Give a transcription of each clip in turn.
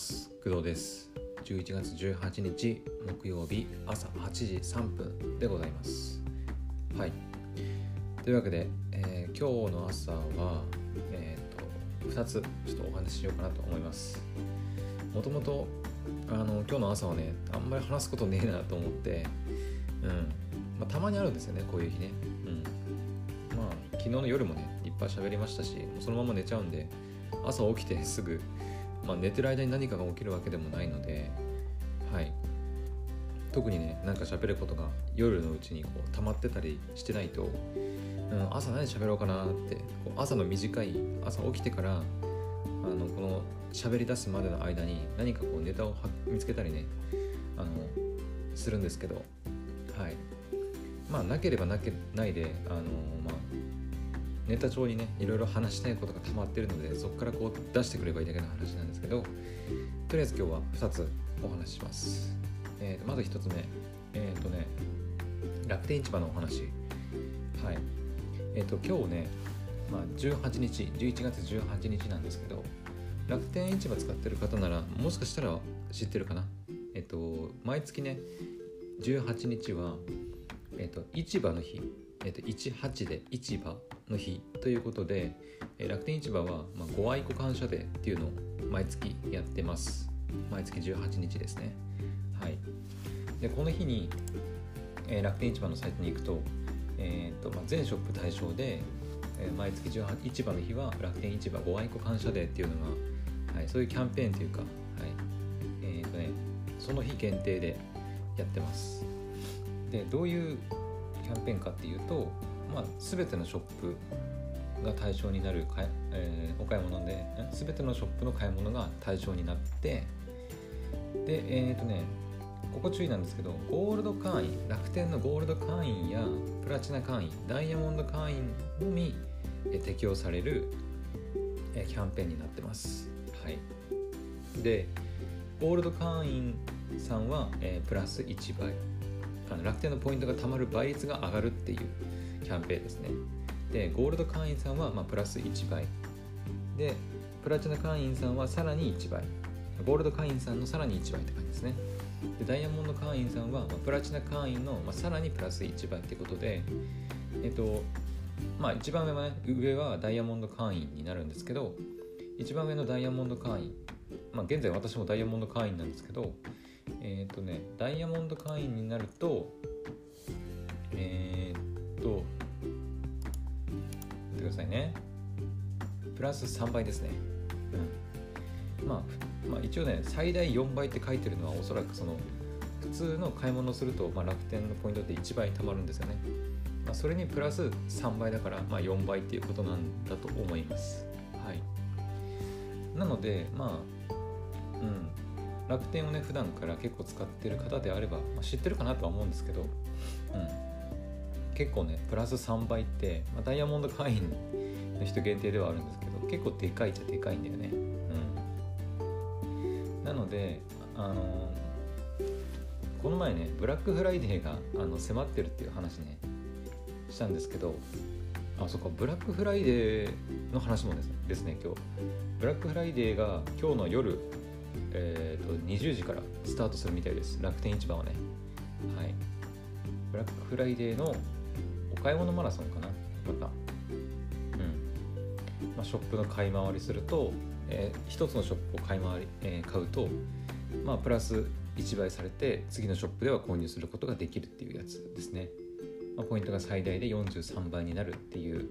ます。工藤です。11月18日木曜日朝8時3分でございます。はい。というわけで、えー、今日の朝はえっ、ー、と2つちょっとお話ししようかなと思います。もともとあの今日の朝はねあんまり話すことねえなと思ってうん。まあ、たまにあるんですよねこういう日ね。うん。まあ昨日の夜もねいっぱい喋りましたしそのまま寝ちゃうんで朝起きてすぐまあ、寝てる間に何かが起きるわけでもないので、はい、特にねなんか喋ることが夜のうちにこう溜まってたりしてないと、うん、朝何喋ろうかなってこう朝の短い朝起きてからあのこの喋り出すまでの間に何かこうネタを見つけたりねあのするんですけどはい。まあなければなけないであのまあネタ帳にねいろいろ話したいことが溜まってるのでそこからこう出してくればいいだけの話なんですけどとりあえず今日は2つお話しします、えー、まず1つ目えっ、ー、とね楽天市場のお話。はい。えっ、ー、と今日ね、まあ、18日11月18日なんですけど楽天市場使ってる方ならもしかしたら知ってるかな？えっ、と毎月ね18日はえっ、と市場の日。えっ、と18で市場の日ということで、え楽天市場は、まご愛顧感謝デーっていうのを毎月やってます。毎月18日ですね。はい。でこの日に、え楽天市場のサイトに行くと,、えーとまあ、全ショップ対象で、え毎月18市場の日は楽天市場ご愛顧感謝デーっていうのが、はい、そういうキャンペーンというか、はい。えーとね、その日限定でやってます。でどういうキャンペーンかっていうとまあ、全てのショップが対象になるか、えー、お買い物で全てのショップの買い物が対象になってでえっ、ー、とねここ注意なんですけどゴールド会員楽天のゴールド会員やプラチナ会員ダイヤモンド会員のみ、え適用される、えキャンペーンになってます。はい。でゴールド会員さんは、えー、プラス1倍。あの楽天のポイントが貯まる倍率が上がるっていうキャンペーンですね。でゴールド会員さんはまプラス1倍。でプラチナ会員さんはさらに1倍。ゴールド会員さんのさらに1倍って感じですね。でダイヤモンド会員さんは、まプラチナ会員の、まさらにプラス1倍ってことでえっとまあ一番上は、ね、上はダイヤモンド会員になるんですけど一番上のダイヤモンド会員まあ現在私もダイヤモンド会員なんですけどえっ、とねダイヤモンド会員になるとえっ、とださいね。プラス3倍ですね。うん。まあ、まあ、一応ね最大4倍って書いてるのはおそらくその普通の買い物をすると、まあ、楽天のポイントで1倍貯まるんですよね、まあ、それにプラス3倍だから、まあ、4倍っていうことなんだと思います。はい。なのでまあうん。楽天をね普段から結構使ってる方であれば、まあ、知ってるかなとは思うんですけど、うん、結構ねプラス3倍って、まあ、ダイヤモンド会員の人限定ではあるんですけど結構でかいっちゃでかいんだよね。うん。なのであのこの前ねブラックフライデーがあの迫ってるっていう話ねしたんですけどあそっかブラックフライデーの話もですですね今日。ブラックフライデーが今日の夜えー、と20時からスタートするみたいです。楽天市場はね。はい。ブラックフライデーの買い物マラソンかな。また。うん。まあ、ショップの買い回りすると、えー、1つのショップを買い回り、えー、買うとまあプラス1倍されて次のショップでは購入することができるっていうやつですね、まあ、ポイントが最大で43倍になるっていう。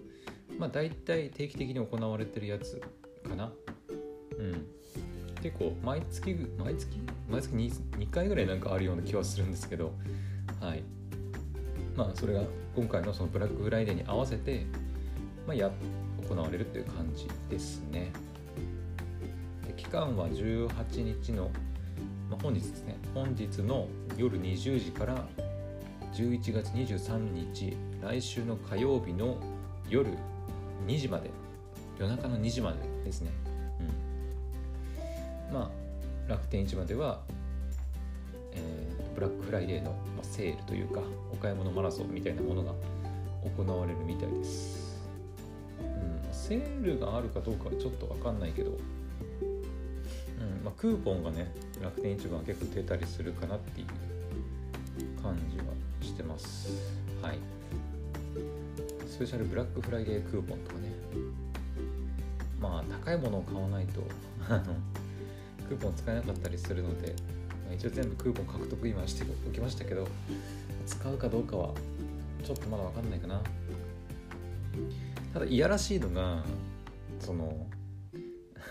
まあ大体定期的に行われてるやつかな。うん。結構毎月毎月？毎月 2, 2回ぐらいなんかあるような気はするんですけど。はい。まあそれが今回のそのブラックフライデーに合わせて、まあ、や行われるっていう感じですね。で期間は18日の、まあ、本日ですね本日の夜20時から11月23日来週の火曜日の夜2時まで夜中の2時までですね。うん、まあ楽天市場ではブラックフライデーのセールというかお買い物マラソンみたいなものが行われるみたいです、うん、セールがあるかどうかはちょっと分かんないけど、うんまあ、クーポンがね楽天市場は結構出たりするかなっていう感じはしてます。はい。スペシャルブラックフライデークーポンとかね。まあ高いものを買わないとクーポン使えなかったりするので、まあ、一応全部クーポン獲得今しておきましたけど使うかどうかはちょっとまだ分かんないかな。ただいやらしいのがその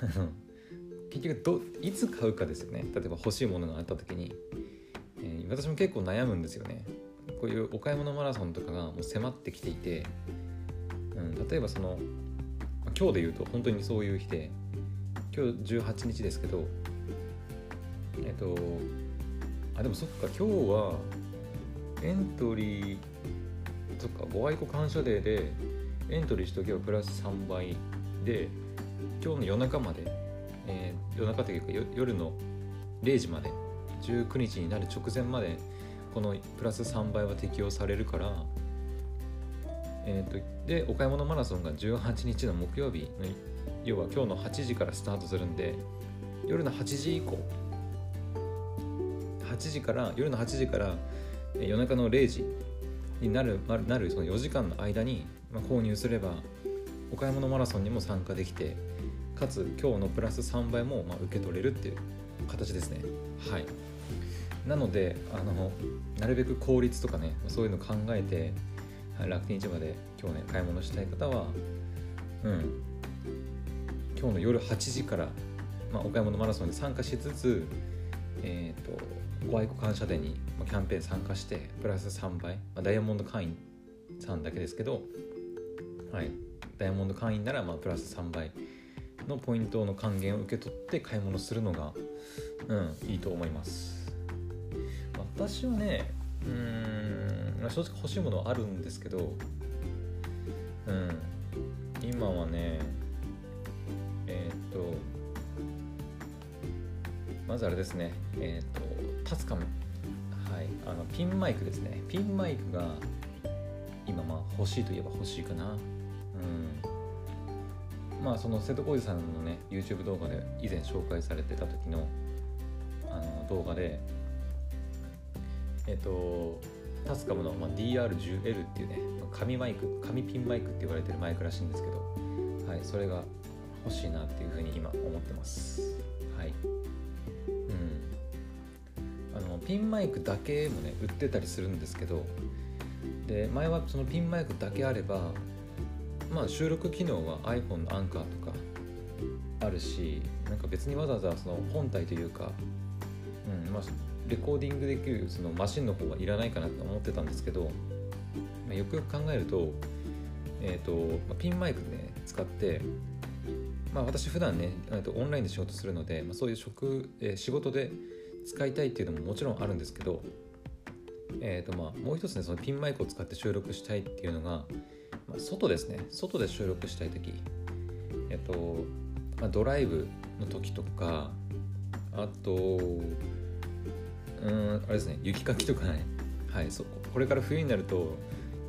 結局どいつ買うかですよね。例えば欲しいものがあった時に、えー、私も結構悩むんですよね。こういうお買い物マラソンとかがもう迫ってきていて、うん、例えばその今日で言うと本当にそういう日で今日18日ですけどえっとあでもそっか今日はエントリーそっかご愛顧感謝デーでエントリーしとけばプラス3倍で今日の夜中まで、えー、夜中というか夜の0時まで19日になる直前までこのプラス3倍は適用されるからえーと、でお買い物マラソンが18日の木曜日要は今日の8時からスタートするんで夜の8時以降時から夜の8時から夜中の0時になるなるその4時間の間に、ま、購入すればお買い物マラソンにも参加できてかつ今日のプラス3倍もま受け取れるっていう形ですね。はい。なのであのなるべく効率とかねそういうの考えて楽天市場で今日ね買い物したい方はうん。今日の夜8時から、まあ、お買い物マラソンに参加しつつえ、ー、とご愛顧感謝デーにキャンペーン参加してプラス3倍、まあ、ダイヤモンド会員さんだけですけどはいダイヤモンド会員ならまあプラス3倍のポイントの還元を受け取って買い物するのがうんいいと思います。私はねうん正直欲しいものはあるんですけどうん今はねえっ、とまずあれですね。えっ、とタスカムはい。あのピンマイクですね。ピンマイクが今まあ欲しいといえば欲しいかな。うん。まあその瀬戸康史さんのね YouTube 動画で以前紹介されてた時のあの動画でえっ、とタスカムの、まあ、DR10L っていうね紙マイク紙ピンマイクって言われてるマイクらしいんですけど、はい、それが欲しいなっていうふうに今思ってます。はい。ピンマイクだけもね売ってたりするんですけどで前はそのピンマイクだけあればまあ収録機能は iPhone のアンカーとかあるしなんか別にわざわざその本体というか、うんまあ、レコーディングできるそのマシンの方はいらないかなと思ってたんですけど、まあ、よくよく考えると,、えーとまあ、ピンマイクね使って、まあ、私普段ねオンラインで仕事するので、まあ、そういう職、えー、仕事で使いたいっていうのももちろんあるんですけど、えーとまあ、もう一つねそのピンマイクを使って収録したいっていうのが、まあ、外ですね。外で収録したい時。えっ、ー、と、まあ、ドライブの時とかあとうんあれですね雪かきとかね。はいそこれから冬になると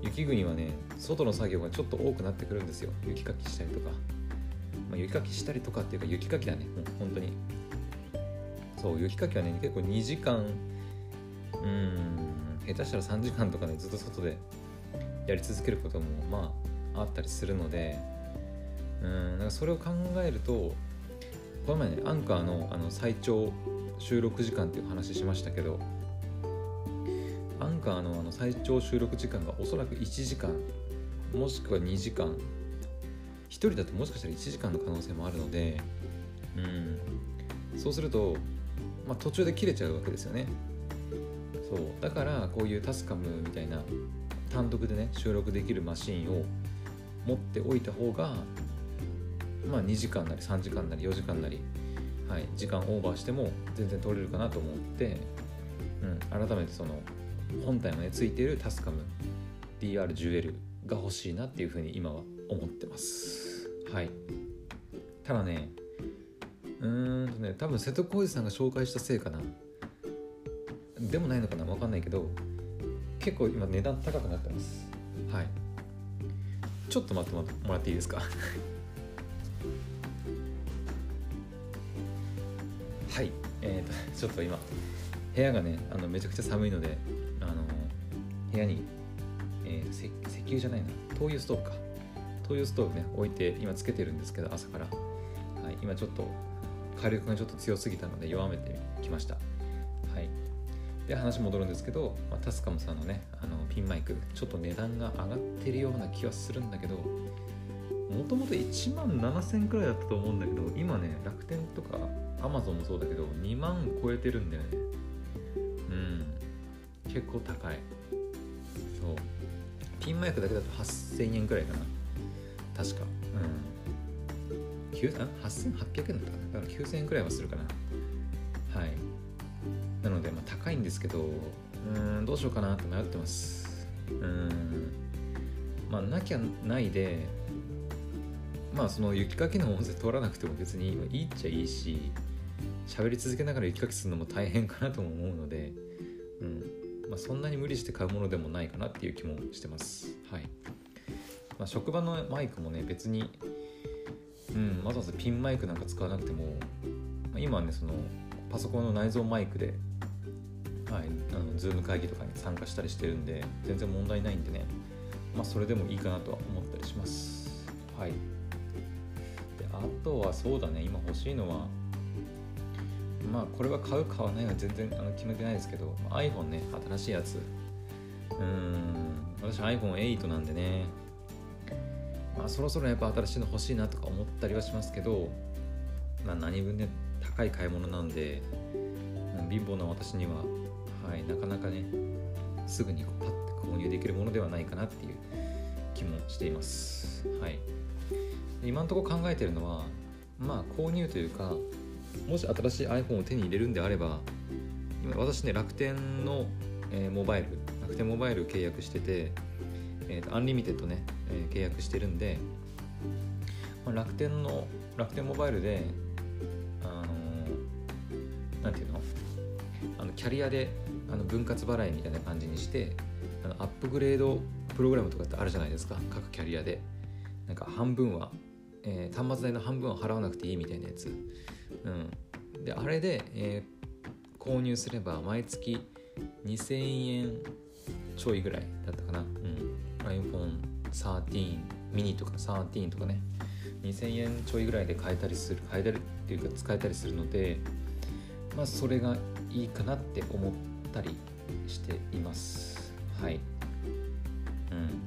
雪国はね外の作業がちょっと多くなってくるんですよ。雪かきしたりとか、まあ、雪かきしたりとかっていうか雪かきだね。もう本当に。そう雪かきはね結構2時間うん下手したら3時間とかねずっと外でやり続けることもまああったりするのでうんなんかそれを考えるとこの前ねアンカーのあの最長収録時間っていう話しましたけどアンカーのあの最長収録時間がおそらく1時間もしくは2時間1人だともしかしたら1時間の可能性もあるのでうんそうすると、まあ、途中で切れちゃうわけですよね。そう。だからこういうタスカムみたいな単独でね収録できるマシンを持っておいた方がまあ2時間なり3時間なり4時間なりはい、時間オーバーしても全然取れるかなと思って、うん、改めてその本体のねついているタスカム DR10L が欲しいなっていうふうに今は思ってます。はい。ただねうんとね多分瀬戸康史さんが紹介したせいかな。でもないのかな分かんないけど結構今値段高くなってます。はい。ちょっと待ってもらっていいですか？はい。えーと、ちょっと今部屋がねあのめちゃくちゃ寒いのであの部屋に、えー、石油じゃないな。灯油ストーブか。灯油ストーブね置いて今つけてるんですけど朝から、はい、今ちょっと火力がちょっと強すぎたので弱めてきました。はい。で話戻るんですけど、まあ、タスカムさんのねあのピンマイクちょっと値段が上がってるような気はするんだけどもともと1万7000円くらいだったと思うんだけど今ね楽天とかアマゾンもそうだけど2万超えてるんだよね。うん。結構高い。そう。ピンマイクだけだと8000円くらいかな。確か。うん。8800円だったかな。だから9000円くらいはするかな。はい。なので、まあ、高いんですけどうんどうしようかなって迷ってます。うん。まあなきゃないでまあその雪かきの音声取らなくても別にいいっちゃいいし喋り続けながら雪かきするのも大変かなとも思うので、うん。まあ、そんなに無理して買うものでもないかなっていう気もしてます。はい、まあ、職場のマイクもね別に、うん、わざわざピンマイクなんか使わなくても、まあ、今はねそのパソコンの内蔵マイクではい、あのズーム会議とかに参加したりしてるんで全然問題ないんでねまあそれでもいいかなとは思ったりします。はい。であとはそうだね今欲しいのはまあこれは買う買わないは全然あの決めてないですけど iPhone ね新しいやつ。うん私 iPhone8 なんでねまあそろそろやっぱ新しいの欲しいなとか思ったりはしますけどまあ何分ね高い買い物なんで貧乏な私には、はい、なかなかねすぐにパッて購入できるものではないかなっていう気もしています。はい。今のところ考えてるのはまあ購入というかもし新しい iPhone を手に入れるんであれば今私ね楽天の、えー、モバイル楽天モバイル契約してて、えー、アンリミテッドね、え、契約してるんで、ま、楽天の楽天モバイルであの、なんていうの？あのキャリアであの分割払いみたいな感じにしてあのアップグレードプログラムとかってあるじゃないですか。各キャリアで。なんか半分はえー、端末代の半分は払わなくていいみたいなやつ、うん、であれで、えー、購入すれば毎月2000円ちょいぐらいだったかな、うん、iPhone 13ミニとか13とかね。2000円ちょいぐらいで買えたりする買えたりっていうか使えたりするのでまあそれがいいかなって思ったりしています。はい。うん。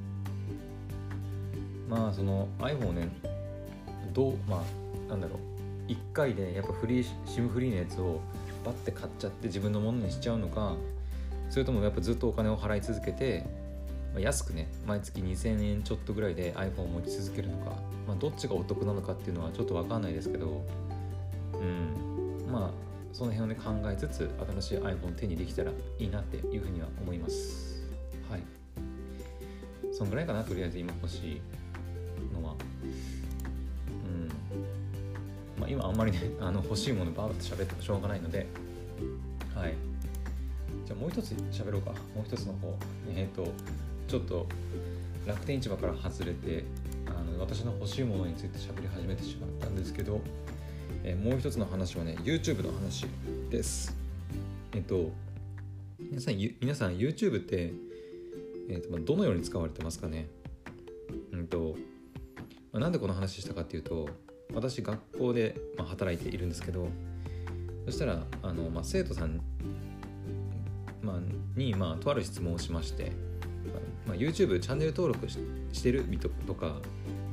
まあその iPhone ねどうまあなんだろう。1回でやっぱフリー SIM フリーのやつをバッて買っちゃって自分のものにしちゃうのかそれともやっぱずっとお金を払い続けて、まあ、安くね毎月2000円ちょっとぐらいで iPhone を持ち続けるのか、まあ、どっちがお得なのかっていうのはちょっと分かんないですけどうん。まあその辺をね考えつつ新しい iPhone を手にできたらいいなっていうふうには思います。はい。そんぐらいかなとりあえず今欲しいのは。うん。まあ、今あんまりね あの欲しいものバーッと喋ってもしょうがないので。はい。じゃあもう一つ喋ろうか。もう一つの方。えっ、ー、とちょっと楽天市場から外れてあの私の欲しいものについて喋り始めてしまったんですけど、え、もう一つの話はね YouTube の話です。えっ、と皆さん皆さん YouTube って、えーと、どのように使われてますかね？うんと、ま、なんでこの話したかっていうと私学校で、ま、働いているんですけどそしたらあの、ま、生徒さん、ま、に、まあ、とある質問をしまして、まあ、YouTube チャンネル登録してるとか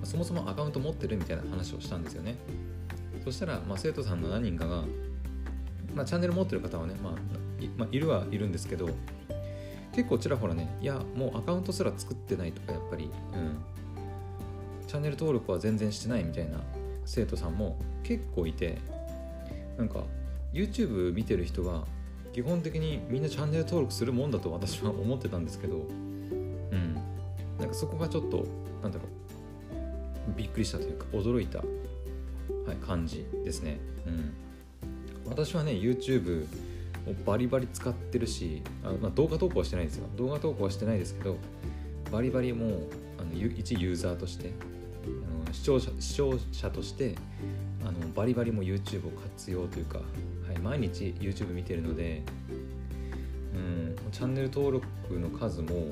そもそもアカウント持ってるみたいな話をしたんですよね。そしたら、まあ、生徒さんの何人かが、まあ、チャンネル持ってる方はね、まあいまあ、いるはいるんですけど結構ちらほらねいやもうアカウントすら作ってないとかやっぱり、うん、チャンネル登録は全然してないみたいな生徒さんも結構いてなんか YouTube 見てる人は基本的にみんなチャンネル登録するもんだと私は思ってたんですけどかそこがちょっとなんだろう。びっくりしたというか驚いた、はい、感じですね。うん。私はね YouTube をバリバリ使ってるしあ、まあ、動画投稿はしてないですよ。動画投稿はしてないですけどバリバリもうあの一ユーザーとしてあの視聴者視聴者としてあのバリバリも YouTube を活用というか、はい、毎日 YouTube 見てるので、うん、チャンネル登録の数も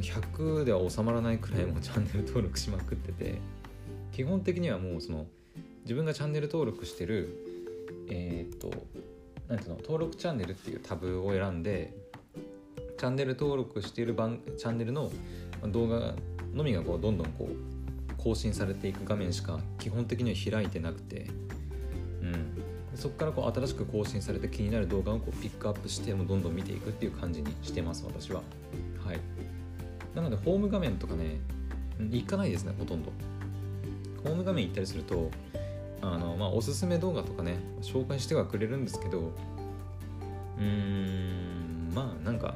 100では収まらないくらいもチャンネル登録しまくってて基本的にはもうその自分がチャンネル登録してるえっ、となんていうの登録チャンネルっていうタブを選んでチャンネル登録している番チャンネルの動画のみがこうどんどんこう更新されていく画面しか基本的には開いてなくて、うん、そこからこう新しく更新されて気になる動画をこうピックアップしてもどんどん見ていくっていう感じにしてます私は。はい。なのでホーム画面とかね行かないですねほとんど。ホーム画面行ったりするとあの、まあ、おすすめ動画とかね紹介してはくれるんですけどうーんまあなんか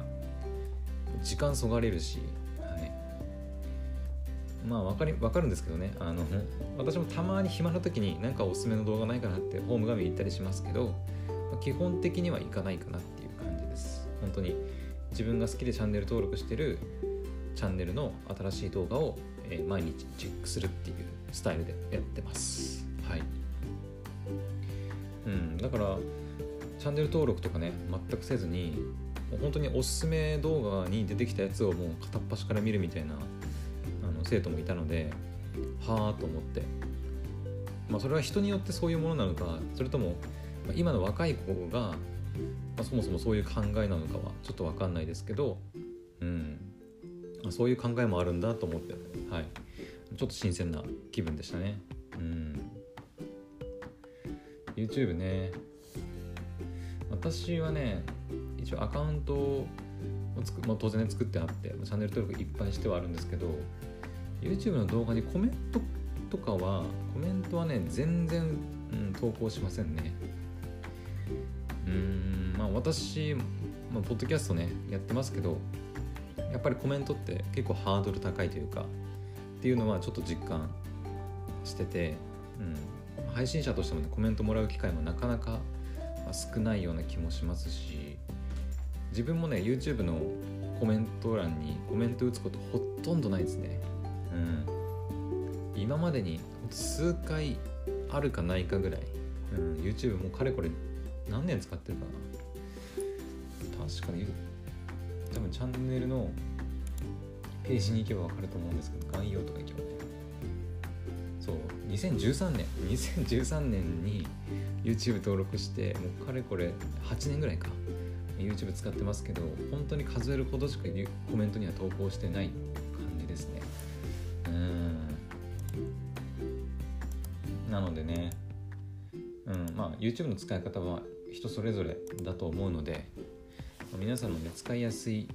時間そがれるし、はい、まあ分かり分かるんですけどねあの私もたまに暇な時に何かおすすめの動画ないかなってホーム画面行ったりしますけど基本的には行かないかなっていう感じです。本当に自分が好きでチャンネル登録してるチャンネルの新しい動画を、え毎日チェックするっていうスタイルでやってます。はい。うんだからチャンネル登録とかね全くせずに本当におすすめ動画に出てきたやつをもう片っ端から見るみたいなあの生徒もいたのではあと思って。まあそれは人によってそういうものなのかそれとも今の若い子が、まあ、そもそもそういう考えなのかはちょっと分かんないですけどそういう考えもあるんだと思って。はい。ちょっと新鮮な気分でしたね。うん。YouTube ね。私はね一応アカウントをつく、まあ、当然ね作ってあってチャンネル登録いっぱいしてはあるんですけど YouTube の動画にコメントとかはコメントはね全然、うん、投稿しませんね。うんまあ私、まあ、ポッドキャストねやってますけどっぱりコメントって結構ハードル高いというかっていうのはちょっと実感してて、うん、配信者としてもねコメントもらう機会もなかなか少ないような気もしますし自分もね YouTube のコメント欄にコメント打つことほとんどないですね。うん。今までに数回あるかないかぐらい、うん、YouTube もかれこれ何年使ってるかな。確かに多分チャンネルのページに行けば分かると思うんですけど概要とか行けばね。そう2013年。2013年に YouTube 登録してもうかれこれ8年ぐらいか。YouTube 使ってますけど本当に数えるほどしかコメントには投稿してない感じですね。うん。なのでねうんまあ YouTube の使い方は人それぞれだと思うので皆さんのね使いやすい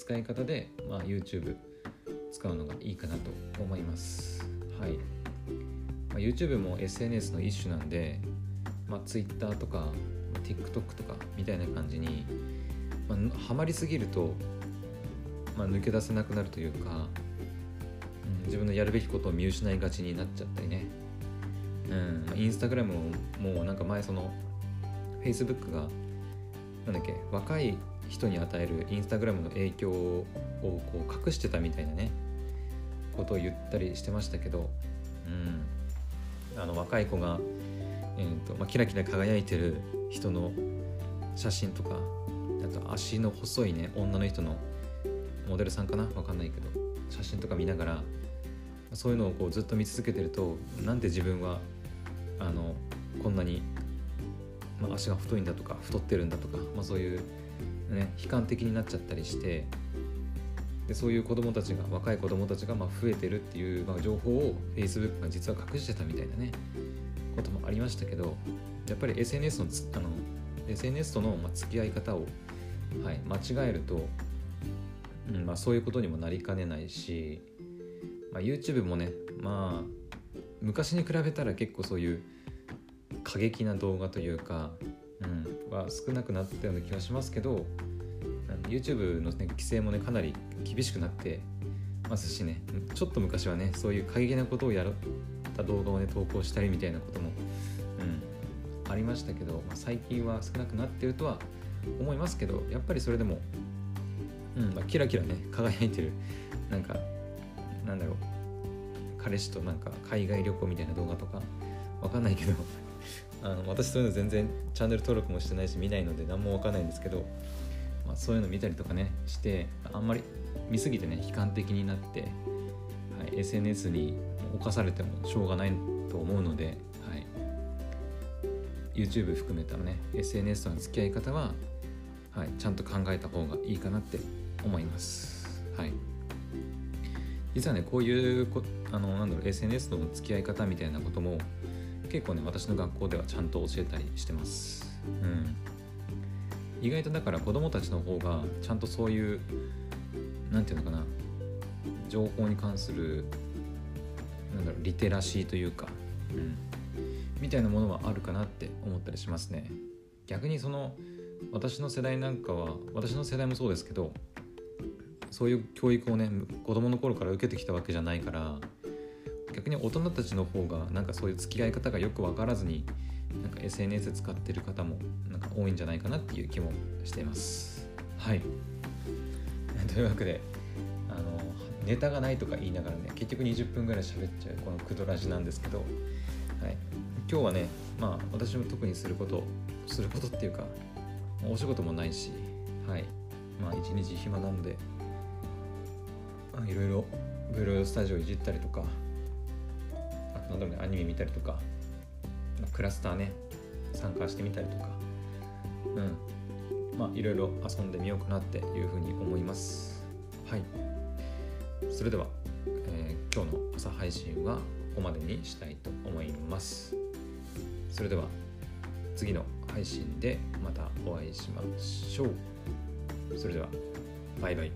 使い方で、まあ、YouTube 使うのがいいかなと思います。はい、まあ、YouTube も SNS の一種なんで、まあ、Twitter とか TikTok とかみたいな感じに、まあ、ハマりすぎると、まあ、抜け出せなくなるというか、うん、自分のやるべきことを見失いがちになっちゃったりね。うんまあ、インスタグラムももうなんか前その Facebook がなんだっけ若い人に与えるインスタグラムの影響をこう隠してたみたいなねことを言ったりしてましたけど、うん、あの若い子が、えーとまあ、キラキラ輝いてる人の写真とかあと足の細いね女の人のモデルさんかな？わかんないけど写真とか見ながらそういうのをこうずっと見続けてるとなんで自分はあのこんなに、まあ、足が太いんだとか太ってるんだとか、まあ、そういう、ね、悲観的になっちゃったりしてでそういう子供たちが若い子供たちがま増えてるっていう、まあ、情報を Facebook が実は隠してたみたいなねこともありましたけどやっぱり SNS のあの SNS とのま付き合い方を、はい、間違えると、うんまあ、そういうことにもなりかねないし、まあ、YouTube もねまあ昔に比べたら結構そういう過激な動画というか、は少なくなったような気がしますけど YouTube の、ね、規制もねかなり厳しくなってますしねちょっと昔はねそういう過激なことをやった動画をね投稿したりみたいなことも、うん、ありましたけど、まあ、最近は少なくなってるとは思いますけどやっぱりそれでも、うんまあ、キラキラね輝いてるなんかなんだろう彼氏となんか海外旅行みたいな動画とかわかんないけどあの私そういうの全然チャンネル登録もしてないし見ないので何もわかんないんですけど、まあ、そういうの見たりとかねしてあんまり見すぎてね悲観的になって、はい、SNS に侵されてもしょうがないと思うので、はい、YouTube 含めたね SNS との付き合い方は、はい、ちゃんと考えた方がいいかなって思います。はい実はねこういうこあのなんだろう SNS との付き合い方みたいなことも結構ね私の学校ではちゃんと教えたりしてます。うん、意外とだから子供たちの方がちゃんとそういう何て言うのかな情報に関するなんだろうリテラシーというか、うん、みたいなものはあるかなって思ったりしますね。逆にその私の世代なんかは私の世代もそうですけどそういう教育をね子供の頃から受けてきたわけじゃないから逆に大人たちの方がなんかそういう付き合い方がよく分からずになんか SNS 使ってる方もなんか多いんじゃないかなっていう気もしています。はい。というわけであのネタがないとか言いながらね結局20分ぐらい喋っちゃうこのクドラジなんですけど、はい、今日はねまあ私も特にすることすることっていうかお仕事もないしはい。まあ一日暇なのでいろいろ Vlog スタジオいじったりとかなんだろうねアニメ見たりとかクラスターね参加してみたりとかうん。まあいろいろ遊んでみようかなっていうふうに思います。はい。それでは、えー、今日の朝配信はここまでにしたいと思います。それでは次の配信でまたお会いしましょう。それではバイバイ。